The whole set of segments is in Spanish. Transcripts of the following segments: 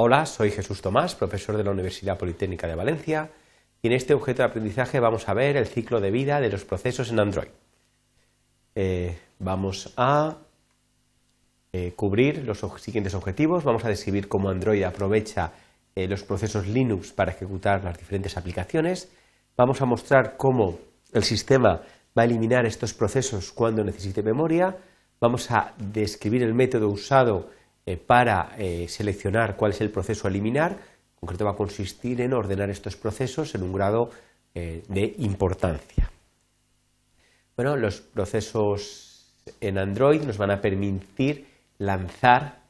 Hola, soy Jesús Tomás, profesor de la Universidad Politécnica de Valencia, y en este objeto de aprendizaje vamos a ver el ciclo de vida de los procesos en Android. Eh, vamos a eh, cubrir los siguientes objetivos, vamos a describir cómo Android aprovecha eh, los procesos Linux para ejecutar las diferentes aplicaciones, vamos a mostrar cómo el sistema va a eliminar estos procesos cuando necesite memoria, vamos a describir el método usado para eh, seleccionar cuál es el proceso a eliminar. En concreto va a consistir en ordenar estos procesos en un grado eh, de importancia. Bueno, los procesos en Android nos van a permitir lanzar,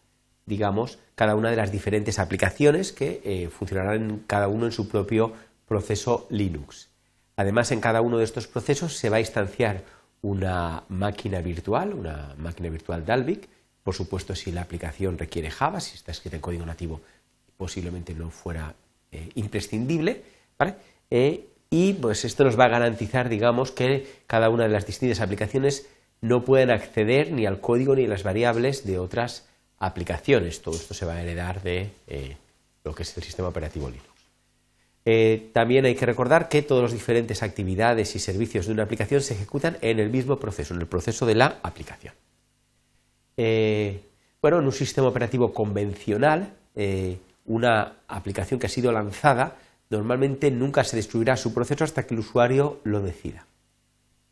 digamos, cada una de las diferentes aplicaciones que funcionarán cada uno en su propio proceso Linux. Además, en cada uno de estos procesos se va a instanciar una máquina virtual, una máquina virtual Dalvik, por supuesto, si la aplicación requiere Java, si está escrita en código nativo, posiblemente no fuera eh, imprescindible. Eh, y pues esto nos va a garantizar, digamos, que cada una de las distintas aplicaciones no pueden acceder ni al código ni a las variables de otras aplicaciones. Todo esto se va a heredar de eh, lo que es el sistema operativo Linux. también hay que recordar que todas las diferentes actividades y servicios de una aplicación se ejecutan en el mismo proceso, en el proceso de la aplicación. Eh, bueno, en un sistema operativo convencional, eh, una aplicación que ha sido lanzada normalmente nunca se destruirá su proceso hasta que el usuario lo decida.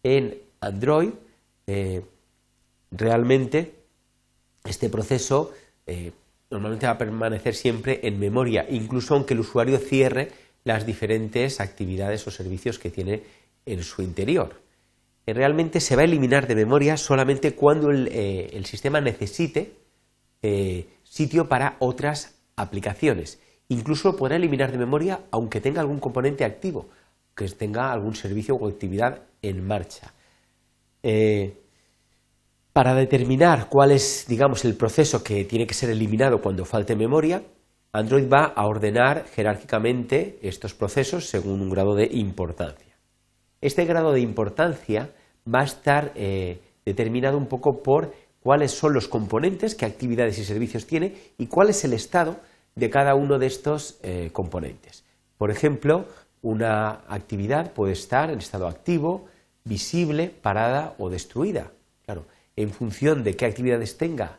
En Android, eh, realmente este proceso normalmente va a permanecer siempre en memoria, incluso aunque el usuario cierre las diferentes actividades o servicios que tiene en su interior realmente se va a eliminar de memoria solamente cuando el, eh, sistema necesite eh, sitio para otras aplicaciones. Incluso podrá eliminar de memoria aunque tenga algún componente activo, que tenga algún servicio o actividad en marcha. Eh, para determinar cuál es, digamos, el proceso que tiene que ser eliminado cuando falte memoria, Android va a ordenar jerárquicamente estos procesos según un grado de importancia. Este grado de importancia va a estar eh, determinado un poco por cuáles son los componentes, qué actividades y servicios tiene y cuál es el estado de cada uno de estos eh, componentes. Por ejemplo, una actividad puede estar en estado activo, visible, parada o destruida. Claro, en función de qué actividades tenga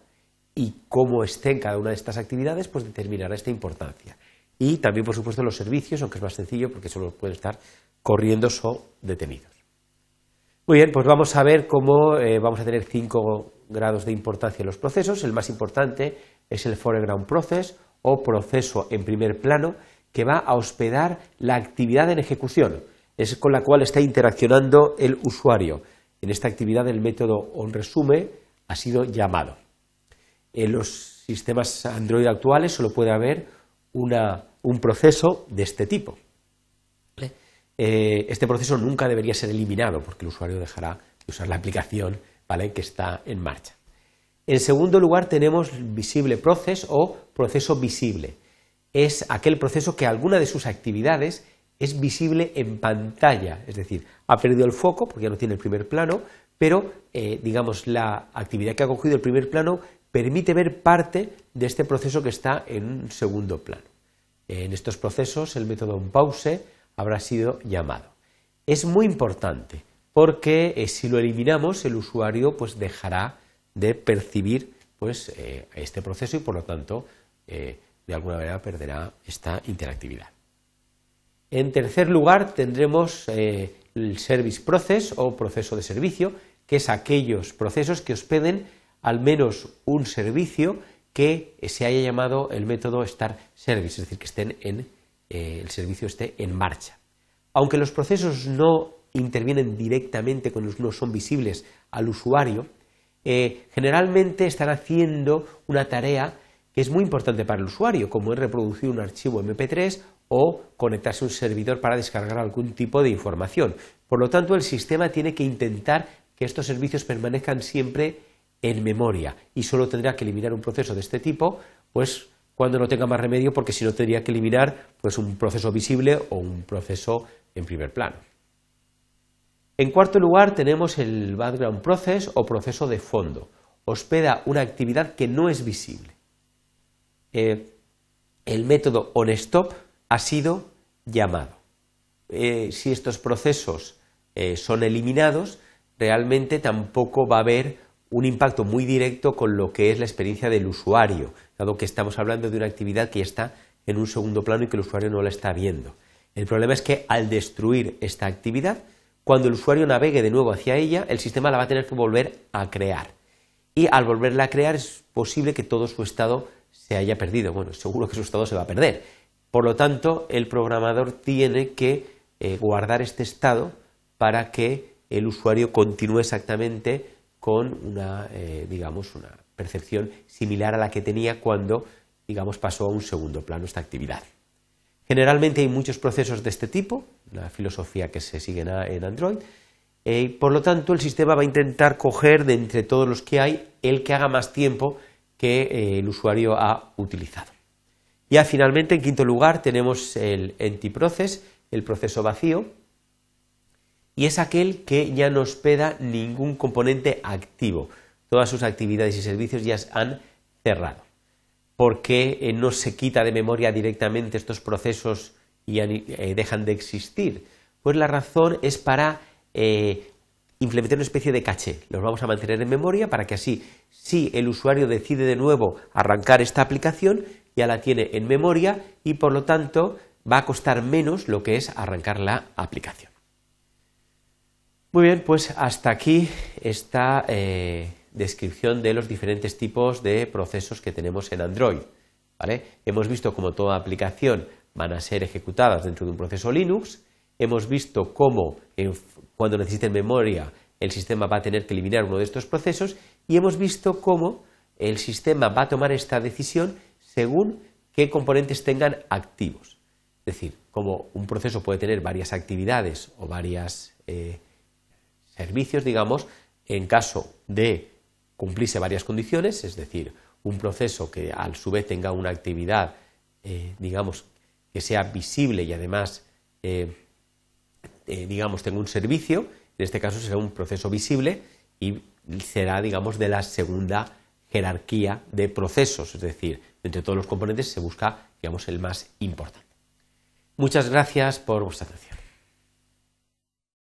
y cómo esté en cada una de estas actividades, pues determinará esta importancia. Y también, por supuesto, los servicios, aunque es más sencillo porque solo pueden estar corriendo o detenidos. Muy bien, pues vamos a ver cómo eh, vamos a tener cinco grados de importancia en los procesos. El más importante es el foreground process o proceso en primer plano que va a hospedar la actividad en ejecución, es con la cual está interaccionando el usuario. En esta actividad el método onResume ha sido llamado. En los sistemas Android actuales solo puede haber un proceso de este tipo. Eh, este proceso nunca debería ser eliminado porque el usuario dejará de usar la aplicación que está en marcha. En segundo lugar tenemos visible process o proceso visible. Es aquel proceso que alguna de sus actividades es visible en pantalla, es decir, ha perdido el foco porque ya no tiene el primer plano, pero eh, digamos la actividad que ha cogido el primer plano permite ver parte de este proceso que está en un segundo plano. En estos procesos el método pause habrá sido llamado. Es muy importante porque eh, si lo eliminamos el usuario pues dejará de percibir pues eh, este proceso y por lo tanto eh, de alguna manera perderá esta interactividad. En tercer lugar tendremos el service process o proceso de servicio, que es aquellos procesos que hospeden al menos un servicio que se haya llamado el método start service, es decir, que estén en eh, el servicio esté en marcha. Aunque los procesos no intervienen directamente, no son visibles al usuario, eh, generalmente están haciendo una tarea que es muy importante para el usuario, como es reproducir un archivo MP3 o conectarse a un servidor para descargar algún tipo de información. Por lo tanto, el sistema tiene que intentar que estos servicios permanezcan siempre en memoria y solo tendrá que eliminar un proceso de este tipo, pues cuando no tenga más remedio, porque si no tendría que eliminar pues, un proceso visible o un proceso en primer plano. En cuarto lugar tenemos el background process o proceso de fondo. Hospeda una actividad que no es visible. Eh, el método onStop ha sido llamado. Eh, si estos procesos eh, son eliminados, realmente tampoco va a haber un impacto muy directo con lo que es la experiencia del usuario, dado que estamos hablando de una actividad que está en un segundo plano y que el usuario no la está viendo. El problema es que al destruir esta actividad, cuando el usuario navegue de nuevo hacia ella, el sistema la va a tener que volver a crear. Y al volverla a crear es posible que todo su estado se haya perdido. Bueno, seguro que su estado se va a perder. Por lo tanto, el programador tiene que eh, guardar este estado para que el usuario continúe exactamente con una, eh, digamos, una percepción similar a la que tenía cuando, digamos, pasó a un segundo plano esta actividad. Generalmente hay muchos procesos de este tipo, la filosofía que se sigue en Android, eh, y por lo tanto el sistema va a intentar coger de entre todos los que hay el que haga más tiempo que eh, el usuario ha utilizado. Ya finalmente, en quinto lugar, tenemos el empty process, el proceso vacío, y es aquel que ya no hospeda ningún componente activo. Todas sus actividades y servicios ya han cerrado. ¿Por qué eh, no se quita de memoria directamente estos procesos y eh, dejan de existir? Pues la razón es para eh, implementar una especie de caché. Los vamos a mantener en memoria para que así, si el usuario decide de nuevo arrancar esta aplicación, ya la tiene en memoria y por lo tanto va a costar menos lo que es arrancar la aplicación. Muy bien, pues hasta aquí esta eh, descripción de los diferentes tipos de procesos que tenemos en Android. ¿vale? Hemos visto cómo toda aplicación van a ser ejecutadas dentro de un proceso Linux. Hemos visto cómo cuando necesiten memoria el sistema va a tener que eliminar uno de estos procesos y hemos visto cómo el sistema va a tomar esta decisión según qué componentes tengan activos. Es decir, como un proceso puede tener varias actividades o varias eh, servicios, digamos, en caso de cumplirse varias condiciones, es decir, un proceso que a su vez tenga una actividad, eh, digamos, que sea visible y además, eh, eh, digamos, tenga un servicio, en este caso será un proceso visible y será, digamos, de la segunda jerarquía de procesos, es decir, entre todos los componentes se busca, digamos, el más importante. Muchas gracias por vuestra atención.